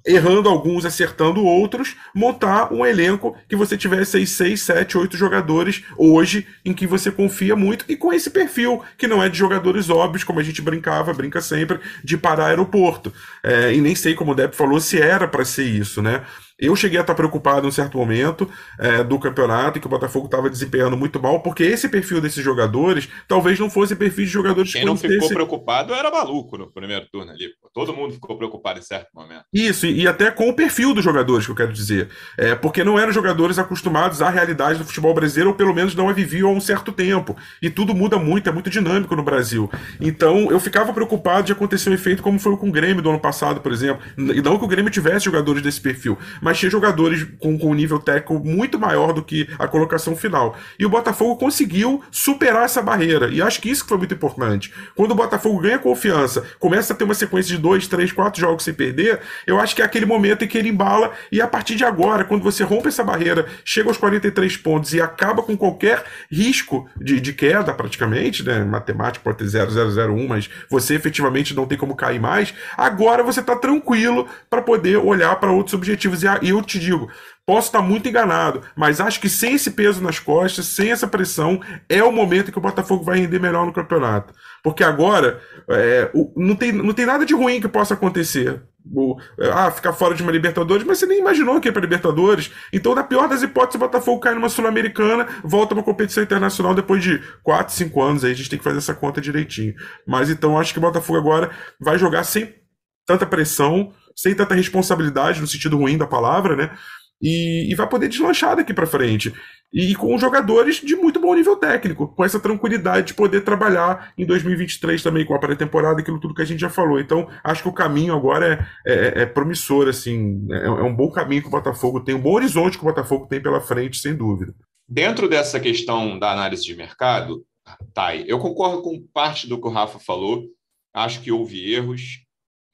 errando alguns, acertando outros, montar um elenco que você tivesse aí 6, 7, 8 jogadores hoje em que você confia muito e com esse perfil, que não é de jogadores óbvios, como a gente brincava, brinca sempre, de parar aeroporto. É, e nem sei, como o Depp falou, se era para ser isso, né? Eu cheguei a estar preocupado em um certo momento é, do campeonato, que o Botafogo estava desempenhando muito mal, porque esse perfil desses jogadores talvez não fosse perfil de jogadores Quem não ficou preocupado era maluco no primeiro turno ali. Todo mundo ficou preocupado em certo momento. Isso, e, e até com o perfil dos jogadores, que eu quero dizer. É, porque não eram jogadores acostumados à realidade do futebol brasileiro, ou pelo menos não a viviam há um certo tempo. E tudo muda muito, é muito dinâmico no Brasil. Então eu ficava preocupado de acontecer um efeito como foi com o Grêmio do ano passado, por exemplo. E não que o Grêmio tivesse jogadores desse perfil, mas tinha jogadores com, com um nível técnico muito maior do que a colocação final. E o Botafogo conseguiu superar essa barreira. E acho que isso que foi muito importante. Quando o Botafogo ganha confiança, começa a ter uma sequência de dois, três, quatro jogos sem perder, eu acho que é aquele momento em que ele embala. E a partir de agora, quando você rompe essa barreira, chega aos 43 pontos e acaba com qualquer risco de, de queda, praticamente, né? Matemática pode ter 0,001, mas você efetivamente não tem como cair mais. Agora você está tranquilo para poder olhar para outros objetivos. E eu te digo, posso estar muito enganado, mas acho que sem esse peso nas costas, sem essa pressão, é o momento que o Botafogo vai render melhor no campeonato. Porque agora é, não, tem, não tem nada de ruim que possa acontecer. O, ah, ficar fora de uma Libertadores, mas você nem imaginou que ia para Libertadores. Então, na pior das hipóteses, o Botafogo cai numa Sul-Americana, volta uma competição internacional depois de 4, 5 anos. Aí a gente tem que fazer essa conta direitinho. Mas então acho que o Botafogo agora vai jogar sem tanta pressão, sem tanta responsabilidade, no sentido ruim da palavra, né? E, e vai poder deslanchar daqui para frente. E, com jogadores de muito bom nível técnico, com essa tranquilidade de poder trabalhar em 2023 também com a pré-temporada, aquilo tudo que a gente já falou. Então, acho que o caminho agora é, é, é promissor, assim, é, é, um bom caminho que o Botafogo tem, um bom horizonte que o Botafogo tem pela frente, sem dúvida. Dentro dessa questão da análise de mercado, Thay, eu concordo com parte do que o Rafa falou. Acho que houve erros,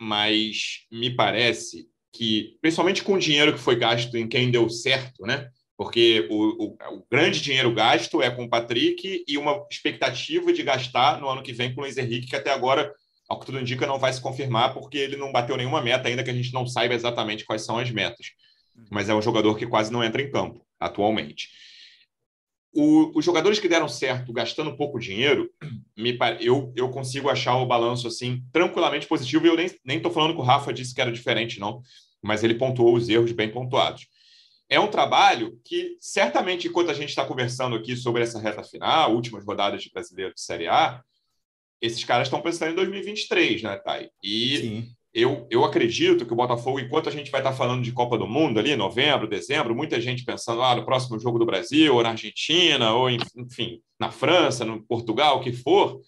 mas me parece que, principalmente com o dinheiro que foi gasto em quem deu certo, né? Porque o, o, o, grande dinheiro gasto é com o Patrick e uma expectativa de gastar no ano que vem com o Luiz Henrique, que até agora, ao que tudo indica, não vai se confirmar, porque ele não bateu nenhuma meta, ainda que a gente não saiba exatamente quais são as metas. Mas é um jogador que quase não entra em campo atualmente. O, os jogadores que deram certo gastando pouco dinheiro, me, eu, eu consigo achar o balanço assim tranquilamente positivo. E eu nem estou falando que o Rafa disse que era diferente, não, mas ele pontuou os erros bem pontuados. É um trabalho que, certamente, enquanto a gente está conversando aqui sobre essa reta final, últimas rodadas de brasileiro de Série A, esses caras estão pensando em 2023, né, Thay? E Sim eu, eu acredito que o Botafogo, enquanto a gente vai estar falando de Copa do Mundo ali, novembro, dezembro, muita gente pensando ah, no próximo jogo do Brasil, ou na Argentina, ou enfim, na França, no Portugal, o que for,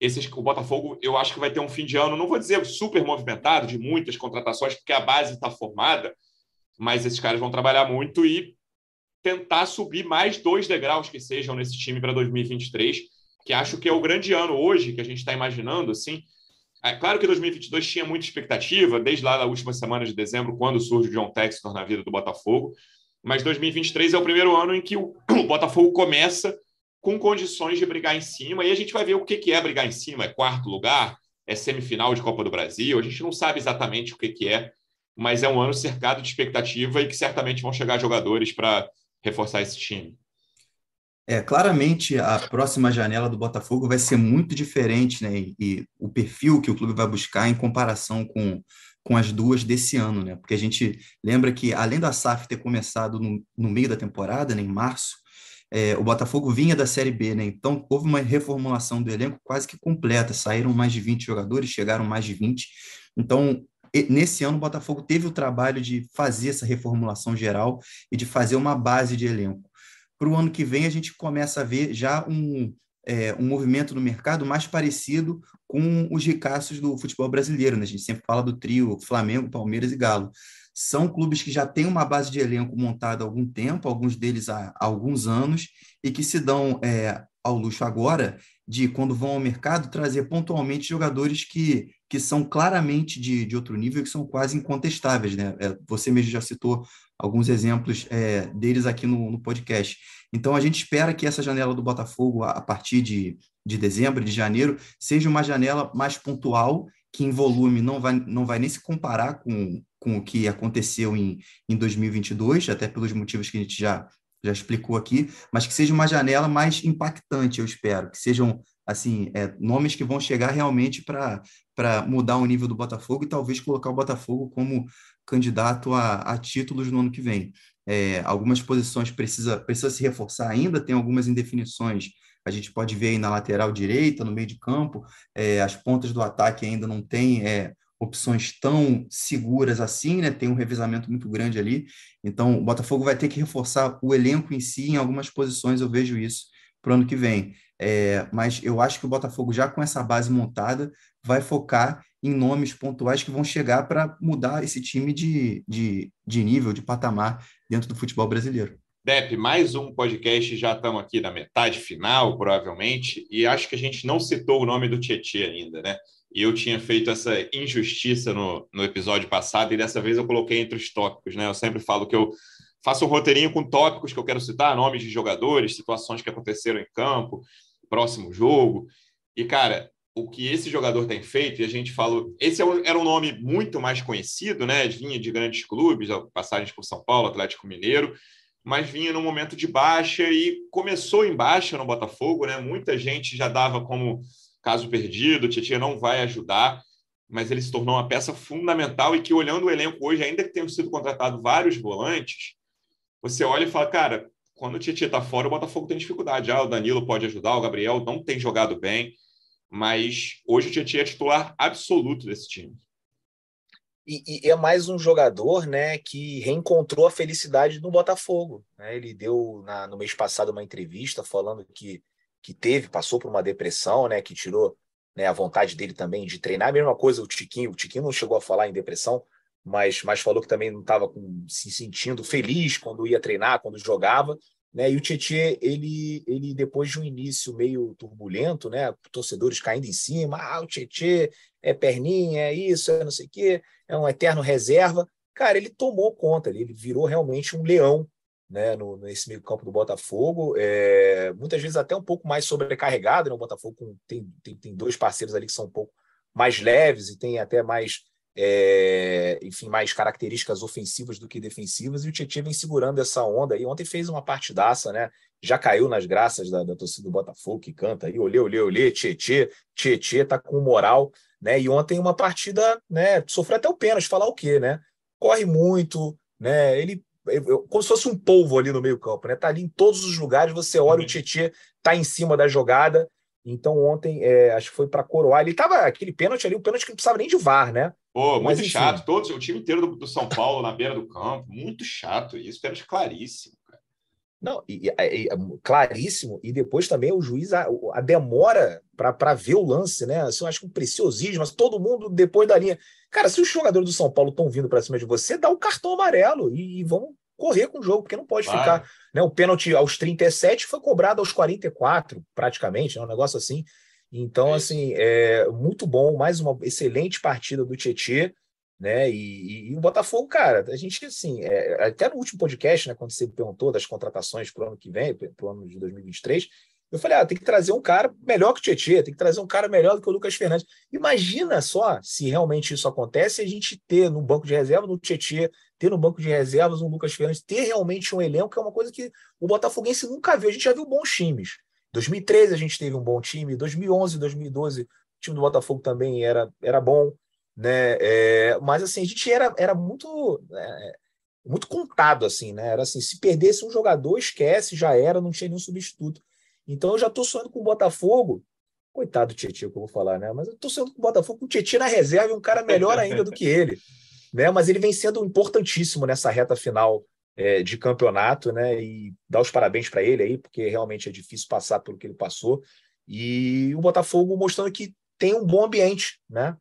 esses, o Botafogo, eu acho que vai ter um fim de ano, não vou dizer super movimentado, de muitas contratações, porque a base está formada, mas esses caras vão trabalhar muito e tentar subir mais dois degraus que sejam nesse time para 2023, que acho que é o grande ano hoje que a gente está imaginando, assim, é claro que 2022 tinha muita expectativa, desde lá da última semana de dezembro, quando surge o John Textor na vida do Botafogo, mas 2023 é o primeiro ano em que o, o Botafogo começa com condições de brigar em cima, e a gente vai ver o que, que é brigar em cima, é quarto lugar, é semifinal de Copa do Brasil, a gente não sabe exatamente o que, que é, mas é um ano cercado de expectativa e que certamente vão chegar jogadores para reforçar esse time. É, claramente a próxima janela do Botafogo vai ser muito diferente, né? E, e, o perfil que o clube vai buscar em comparação com, com as duas desse ano, né? Porque a gente lembra que, além da SAF ter começado no, no meio da temporada, né, em março, é, o Botafogo vinha da Série B, né? Então houve uma reformulação do elenco quase que completa. Saíram mais de 20 jogadores, chegaram mais de 20. Então, nesse ano, o Botafogo teve o trabalho de fazer essa reformulação geral e de fazer uma base de elenco para o ano que vem a gente começa a ver já um, é, um movimento no mercado mais parecido com os ricaços do futebol brasileiro. Né? A gente sempre fala do trio Flamengo, Palmeiras e Galo. São clubes que já têm uma base de elenco montada há algum tempo, alguns deles há, alguns anos, e que se dão é, ao luxo agora de, quando vão ao mercado, trazer pontualmente jogadores que, que são claramente de, de outro nível, que são quase incontestáveis. Né? É, você mesmo já citou alguns exemplos é, deles aqui no, no, podcast. Então, a gente espera que essa janela do Botafogo, a, a partir de, de dezembro, de janeiro, seja uma janela mais pontual que em volume não vai, não vai nem se comparar com, com o que aconteceu em, em 2022, até pelos motivos que a gente já, já explicou aqui, mas que seja uma janela mais impactante, eu espero, que sejam assim é, nomes que vão chegar realmente para mudar o nível do Botafogo e talvez colocar o Botafogo como candidato a, a títulos no ano que vem. É, algumas posições precisa, precisa se reforçar ainda, tem algumas indefinições a gente pode ver aí na lateral direita, no meio de campo, é, as pontas do ataque ainda não têm é, opções tão seguras assim, né? Tem um revezamento muito grande ali. Então, o Botafogo vai ter que reforçar o elenco em si, em algumas posições eu vejo isso para o ano que vem. É, mas eu acho que o Botafogo, já com essa base montada, vai focar em nomes pontuais que vão chegar para mudar esse time de, de, de nível, de patamar dentro do futebol brasileiro. Dep, mais um podcast, já estamos aqui na metade final, provavelmente, e acho que a gente não citou o nome do Tietê ainda, né? E eu tinha feito essa injustiça no, no episódio passado, e dessa vez eu coloquei entre os tópicos, né? Eu sempre falo que eu faço um roteirinho com tópicos que eu quero citar, nomes de jogadores, situações que aconteceram em campo, próximo jogo. E, cara, o que esse jogador tem feito, e a gente falou, esse é era um nome muito mais conhecido, né? Vinha de grandes clubes, passagens por São Paulo, Atlético Mineiro, mas vinha num momento de baixa e começou em baixa no Botafogo, né? Muita gente já dava como caso perdido, o Tietchan não vai ajudar, mas ele se tornou uma peça fundamental e que, olhando o elenco hoje, ainda que tenham sido contratados vários volantes, você olha e fala, cara, quando o Tietchan está fora, o Botafogo tem dificuldade. Ah, o Danilo pode ajudar, o Gabriel não tem jogado bem, mas hoje o Tietchan é titular absoluto desse time. E, e, é mais um jogador né, que reencontrou a felicidade no Botafogo. Né? Ele deu na, no mês passado uma entrevista falando que, que teve, passou por uma depressão, né, que tirou né, a vontade dele também de treinar. A mesma coisa o Tiquinho. O Tiquinho não chegou a falar em depressão, mas, mas falou que também não estava se sentindo feliz quando ia treinar, quando jogava. Né? E o Tietchan, ele, ele depois de um início meio turbulento, né? torcedores caindo em cima, ah, o Tietchan é perninha, é isso, é não sei o quê é um eterno reserva. Cara, ele tomou conta, ele virou realmente um leão né, no, nesse meio campo do Botafogo, é, muitas vezes até um pouco mais sobrecarregado, né, o Botafogo tem, tem, tem dois parceiros ali que são um pouco mais leves e tem até mais, é, enfim, mais características ofensivas do que defensivas, e o Tietchan vem segurando essa onda aí, ontem fez uma partidaça, né, já caiu nas graças da, da torcida do Botafogo, que canta aí, olê, olê, olê, Tietchan, Tietchan tá com moral, né? E ontem uma partida, né? Sofreu até o pênalti, falar o quê, né? Corre muito, né? Ele como se fosse um polvo ali no meio campo, né? Tá ali em todos os lugares, você olha, uhum. o Tietchan tá em cima da jogada. Então ontem, é, acho que foi para coroar, ele tava aquele pênalti ali, um pênalti que não precisava nem de VAR, né? Pô, muito Mas, chato, todos, o time inteiro do, do, São Paulo na beira do campo, muito chato isso, pênalti claríssimo. Não, e, e, claríssimo. E depois também o juiz, a, a demora para ver o lance, né? Assim, eu acho que um preciosismo, mas todo mundo depois da linha. Cara, se os jogadores do São Paulo estão vindo para cima de você, dá o um cartão amarelo e, e vão correr com o jogo, porque não pode ficar. Né? O pênalti aos 37 foi cobrado aos 44, praticamente, né? um negócio assim. Então, é assim, é muito bom, mais uma excelente partida do Tietê né? E, e, e, o Botafogo, cara, a gente assim, é, até no último podcast, né, quando você perguntou das contratações para o ano que vem, para o ano de 2023, eu falei, ah, tem que trazer um cara melhor que o Tietchan, tem que trazer um cara melhor do que o Lucas Fernandes. Imagina só se realmente isso acontece, a gente ter no banco de reservas no Tietchan, ter no banco de reservas um Lucas Fernandes, ter realmente um elenco, que é uma coisa que o Botafoguense nunca viu. A gente já viu bons times. 2013 a gente teve um bom time, 2011, 2012 o time do Botafogo também era, era bom né? É, mas assim, a gente era, era muito é, muito contado assim, né? Era assim, se perdesse um jogador, esquece, já era, não tinha nenhum substituto. Então eu já estou sonhando com o Botafogo. Coitado do Tietchan, que eu vou falar, né? Mas eu estou sonhando com o Botafogo com o Tietchan na reserva e um cara melhor ainda do que ele, né? Mas ele vem sendo importantíssimo nessa reta final é, de campeonato, né? E dar os parabéns para ele aí, porque realmente é difícil passar pelo que ele passou. E o Botafogo mostrando que tem um bom ambiente, né?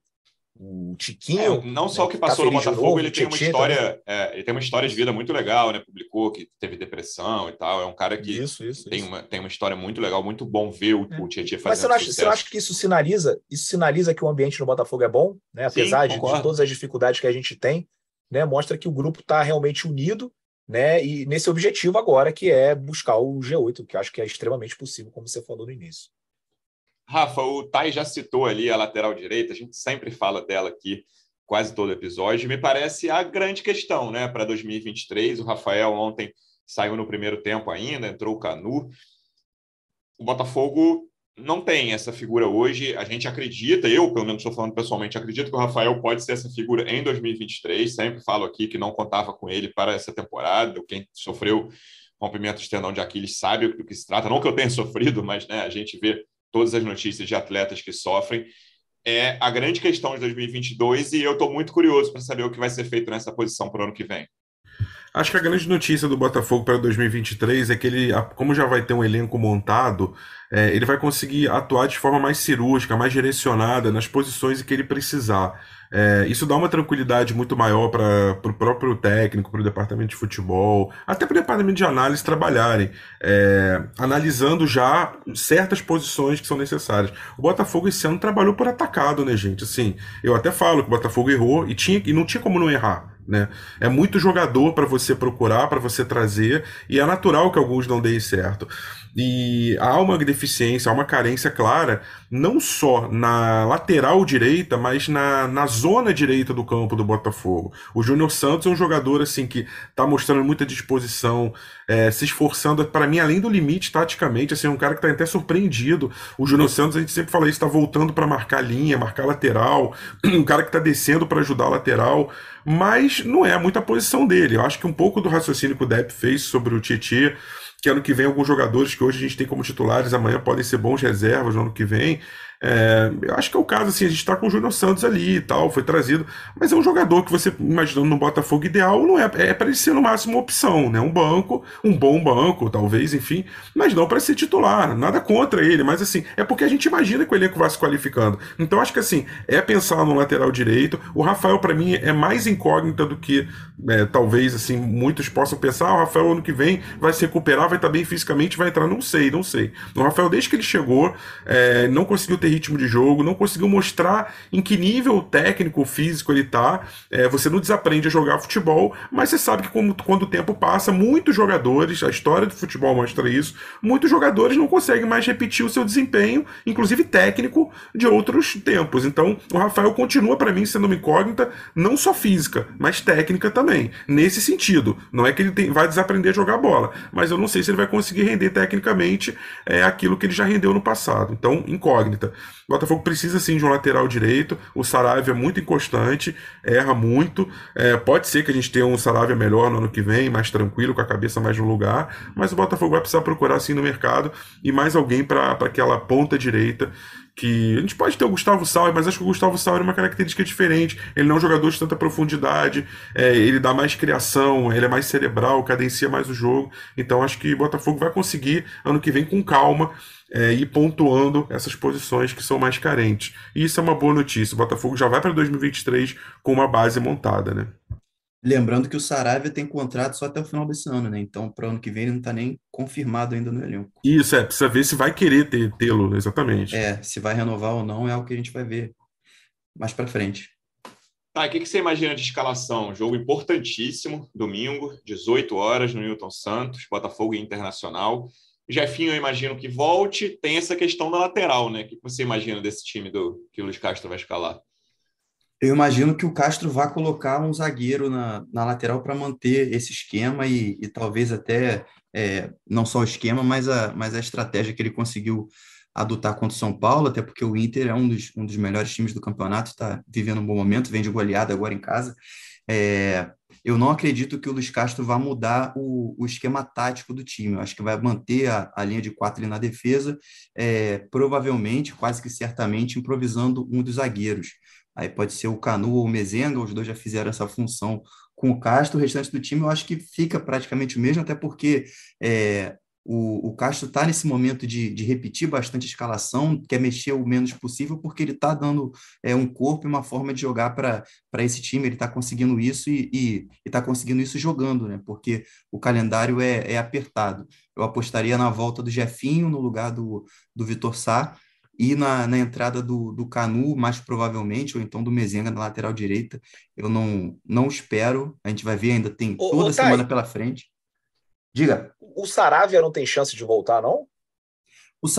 o Tiquinho. É, não só o que passou tá no Botafogo, novo, ele tem uma história, é, ele tem uma história de vida muito legal, né? Publicou que teve depressão e tal. É um cara que isso, isso, tem, isso. Uma, tem uma história muito legal, muito bom ver o, é. o Tietchan fazendo Mas você não, acha, você não acha que isso sinaliza, isso sinaliza que o ambiente no Botafogo é bom, né? Apesar Sim, de, de, todas as dificuldades que a gente tem, né? Mostra que o grupo está realmente unido, né? E nesse objetivo agora que é buscar o G8, que acho que é extremamente possível, como você falou no início. Rafa, o Tai já citou ali a lateral direita, a gente sempre fala dela aqui, quase todo episódio. Me parece a grande questão né, para 2023. O Rafael ontem saiu no primeiro tempo ainda, entrou o Canu. O Botafogo não tem essa figura hoje. A gente acredita, eu pelo menos estou falando pessoalmente, acredito que o Rafael pode ser essa figura em 2023. Sempre falo aqui que não contava com ele para essa temporada. Quem sofreu rompimento de tendão de Aquiles sabe do que se trata. Não que eu tenha sofrido, mas né, a gente vê todas as notícias de atletas que sofrem. É a grande questão de 2022 e eu estou muito curioso para saber o que vai ser feito nessa posição para o ano que vem. Acho que a grande notícia do Botafogo para 2023 é que ele, como já vai ter um elenco montado, é, ele vai conseguir atuar de forma mais cirúrgica, mais direcionada nas posições que ele precisar. É, isso dá uma tranquilidade muito maior para o próprio técnico, para o departamento de futebol, até para o departamento de análise trabalharem, é, analisando já certas posições que são necessárias. O Botafogo esse ano trabalhou por atacado, né, gente? Assim, eu até falo que o Botafogo errou e, tinha, e não tinha como não errar. Né? É muito jogador para você procurar, para você trazer, e é natural que alguns não deem certo. E há uma deficiência, há uma carência clara, não só na lateral direita, mas na, na zona direita do campo do Botafogo. O Júnior Santos é um jogador assim que está mostrando muita disposição, é, se esforçando, para mim, além do limite taticamente, assim, um cara que está até surpreendido. O Júnior Santos, a gente sempre fala isso, está voltando para marcar linha, marcar lateral, um cara que está descendo para ajudar a lateral mas não é muita posição dele. Eu acho que um pouco do raciocínio que o Depp fez sobre o Tietchan que ano que vem alguns jogadores que hoje a gente tem como titulares, amanhã podem ser bons reservas no ano que vem. É, eu acho que é o caso, assim, a gente está com o Júnior Santos ali e tal, foi trazido, mas é um jogador que você, imaginando no Botafogo ideal, não é, é para ele ser no máximo uma opção, né? Um banco, um bom banco, talvez, enfim, mas não para ser titular, nada contra ele, mas assim, é porque a gente imagina que o elenco vai se qualificando. Então acho que assim, é pensar no lateral direito. O Rafael, para mim, é mais incógnita do que é, talvez, assim, muitos possam pensar, ah, o Rafael ano que vem vai se recuperar, vai estar bem fisicamente, vai entrar, não sei, não sei. O Rafael, desde que ele chegou, é, não conseguiu ter ter ritmo de jogo, não conseguiu mostrar em que nível técnico, físico ele tá. É, você não desaprende a jogar futebol, mas você sabe que quando, quando o tempo passa, muitos jogadores, a história do futebol mostra isso, muitos jogadores não conseguem mais repetir o seu desempenho, inclusive técnico, de outros tempos. Então, o Rafael continua para mim sendo uma incógnita, não só física, mas técnica também. Nesse sentido, não é que ele tem, vai desaprender a jogar bola, mas eu não sei se ele vai conseguir render tecnicamente é, aquilo que ele já rendeu no passado. Então, incógnita. O Botafogo precisa sim de um lateral direito. O Saravia é muito inconstante, erra muito. É, pode ser que a gente tenha um Saravia melhor no ano que vem, mais tranquilo, com a cabeça mais no lugar. Mas o Botafogo vai precisar procurar sim no mercado e mais alguém para aquela ponta direita que a gente pode ter o Gustavo Sauer, mas acho que o Gustavo Sauer é uma característica diferente. Ele não é um jogador de tanta profundidade, é, ele dá mais criação, ele é mais cerebral, cadencia mais o jogo. Então acho que o Botafogo vai conseguir ano que vem com calma é, ir pontuando essas posições que são mais carentes. E isso é uma boa notícia. O Botafogo já vai para 2023 com uma base montada, né? Lembrando que o Saravia tem contrato só até o final desse ano, né? Então, para o ano que vem, ele não está nem confirmado ainda no elenco. Isso, é, precisa ver se vai querer tê-lo, exatamente. É, se vai renovar ou não é o que a gente vai ver mais para frente. Tá, o que, que você imagina de escalação? Jogo importantíssimo, domingo, 18 horas no Newton Santos, Botafogo e Internacional. Jefinho, eu imagino que volte. Tem essa questão da lateral, né? O que você imagina desse time do que o Luiz Castro vai escalar? Eu imagino que o Castro vai colocar um zagueiro na, na lateral para manter esse esquema e, e talvez até é, não só o esquema, mas a, mas a estratégia que ele conseguiu adotar contra o São Paulo, até porque o Inter é um dos, um dos melhores times do campeonato, está vivendo um bom momento, vem de goleada agora em casa. É, eu não acredito que o Luiz Castro vá mudar o, o esquema tático do time. Eu acho que vai manter a, a linha de quatro na defesa, é, provavelmente, quase que certamente, improvisando um dos zagueiros. Aí pode ser o Canu ou o Mezenga, os dois já fizeram essa função com o Castro. O restante do time eu acho que fica praticamente o mesmo, até porque é, o, o Castro está nesse momento de, de repetir bastante a escalação, quer mexer o menos possível, porque ele está dando é, um corpo e uma forma de jogar para esse time, ele está conseguindo isso e está conseguindo isso jogando, né? Porque o calendário é, é apertado. Eu apostaria na volta do Jefinho no lugar do, do Vitor Sá e na, na entrada do, do Canu, mais provavelmente, ou então do Mezenga na lateral direita. Eu não, não espero, a gente vai ver, ainda tem toda ô, semana pela frente. Diga. O Saravia não tem chance de voltar, não?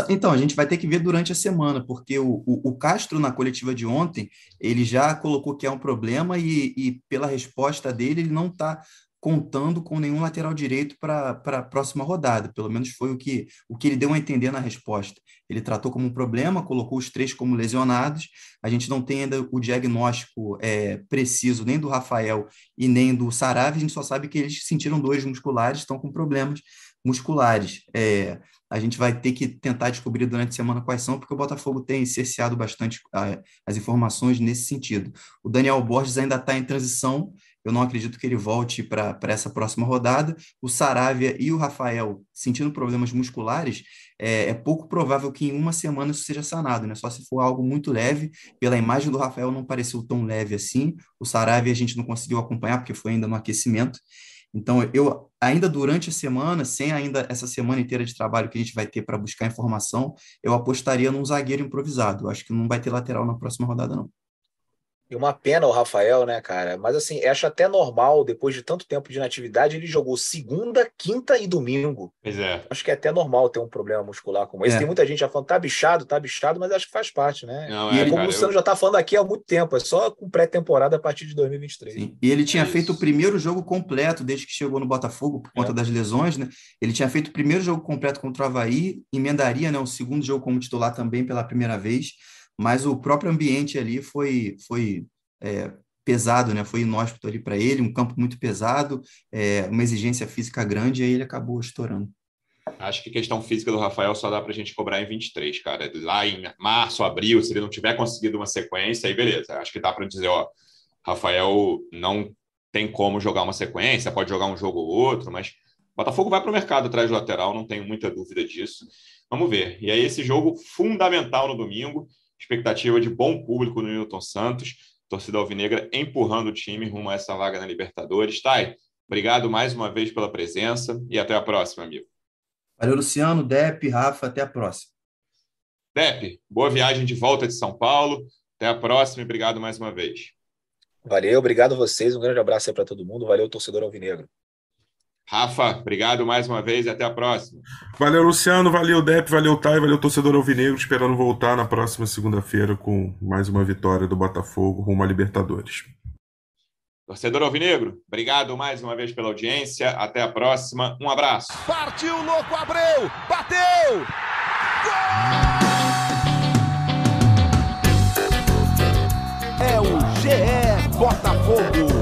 então, a gente vai ter que ver durante a semana, porque o, o, o, Castro, na coletiva de ontem, ele já colocou que é um problema e, e pela resposta dele, ele não está contando com nenhum lateral direito para a próxima rodada. Pelo menos foi o que, o que ele deu a entender na resposta. Ele tratou como um problema, colocou os três como lesionados. A gente não tem ainda o diagnóstico é, preciso nem do Rafael e nem do Sarave. A gente só sabe que eles sentiram dores musculares, estão com problemas musculares. É, a gente vai ter que tentar descobrir durante a semana quais são, porque o Botafogo tem cerceado bastante a, as informações nesse sentido. O Daniel Borges ainda está em transição, eu não acredito que ele volte para essa próxima rodada. O Saravia e o Rafael, sentindo problemas musculares, é, é, pouco provável que em uma semana isso seja sanado, né? Só se for algo muito leve. Pela imagem do Rafael, não pareceu tão leve assim. O Saravia a gente não conseguiu acompanhar, porque foi ainda no aquecimento. Então, eu ainda durante a semana, sem ainda essa semana inteira de trabalho que a gente vai ter para buscar informação, eu apostaria num zagueiro improvisado. Acho que não vai ter lateral na próxima rodada, não. E uma pena o Rafael, né, cara? Mas assim, acho até normal, depois de tanto tempo de inatividade, ele jogou segunda, quinta e domingo. Pois é. Acho que é até normal ter um problema muscular como esse. É. Tem muita gente já falando, tá bichado, tá bichado, mas acho que faz parte, né? Não, e é, como cara, o Luciano eu... já tá falando aqui há muito tempo, é só com pré-temporada a partir de 2023. Sim. E ele tinha é feito o primeiro jogo completo desde que chegou no Botafogo, por conta é. das lesões, né? Ele tinha feito o primeiro jogo completo contra o Havaí, emendaria, né? O segundo jogo como titular também pela primeira vez mas o próprio ambiente ali foi, foi é, pesado, né? Foi inóspito ali para ele, um campo muito pesado, é, uma exigência física grande, e aí ele acabou estourando. Acho que questão física do Rafael só dá para a gente cobrar em 23, cara. Lá em março, abril, se ele não tiver conseguido uma sequência, aí beleza. Acho que dá para dizer, ó, Rafael não tem como jogar uma sequência, pode jogar um jogo ou outro, mas Botafogo vai para o mercado atrás do lateral, não tenho muita dúvida disso. Vamos ver. E aí, esse jogo fundamental no domingo, expectativa de bom público no Newton Santos torcida alvinegra empurrando o time rumo a essa vaga na Libertadores. Thay, obrigado mais uma vez pela presença e até a próxima, amigo. Valeu, Luciano, Dep, Rafa, até a próxima. Dep, boa viagem de volta de São Paulo. Até a próxima e obrigado mais uma vez. Valeu, obrigado a vocês. Um grande abraço aí para todo mundo. Valeu, torcedor alvinegro. Rafa, obrigado mais uma vez e até a próxima. Valeu, Luciano, valeu, Dep, valeu, Thay, valeu, torcedor Alvinegro, esperando voltar na próxima segunda-feira com mais uma vitória do Botafogo rumo a Libertadores. Torcedor Alvinegro, obrigado mais uma vez pela audiência, até a próxima, um abraço. Partiu, louco, Abreu, bateu! Gol! É o GE Botafogo.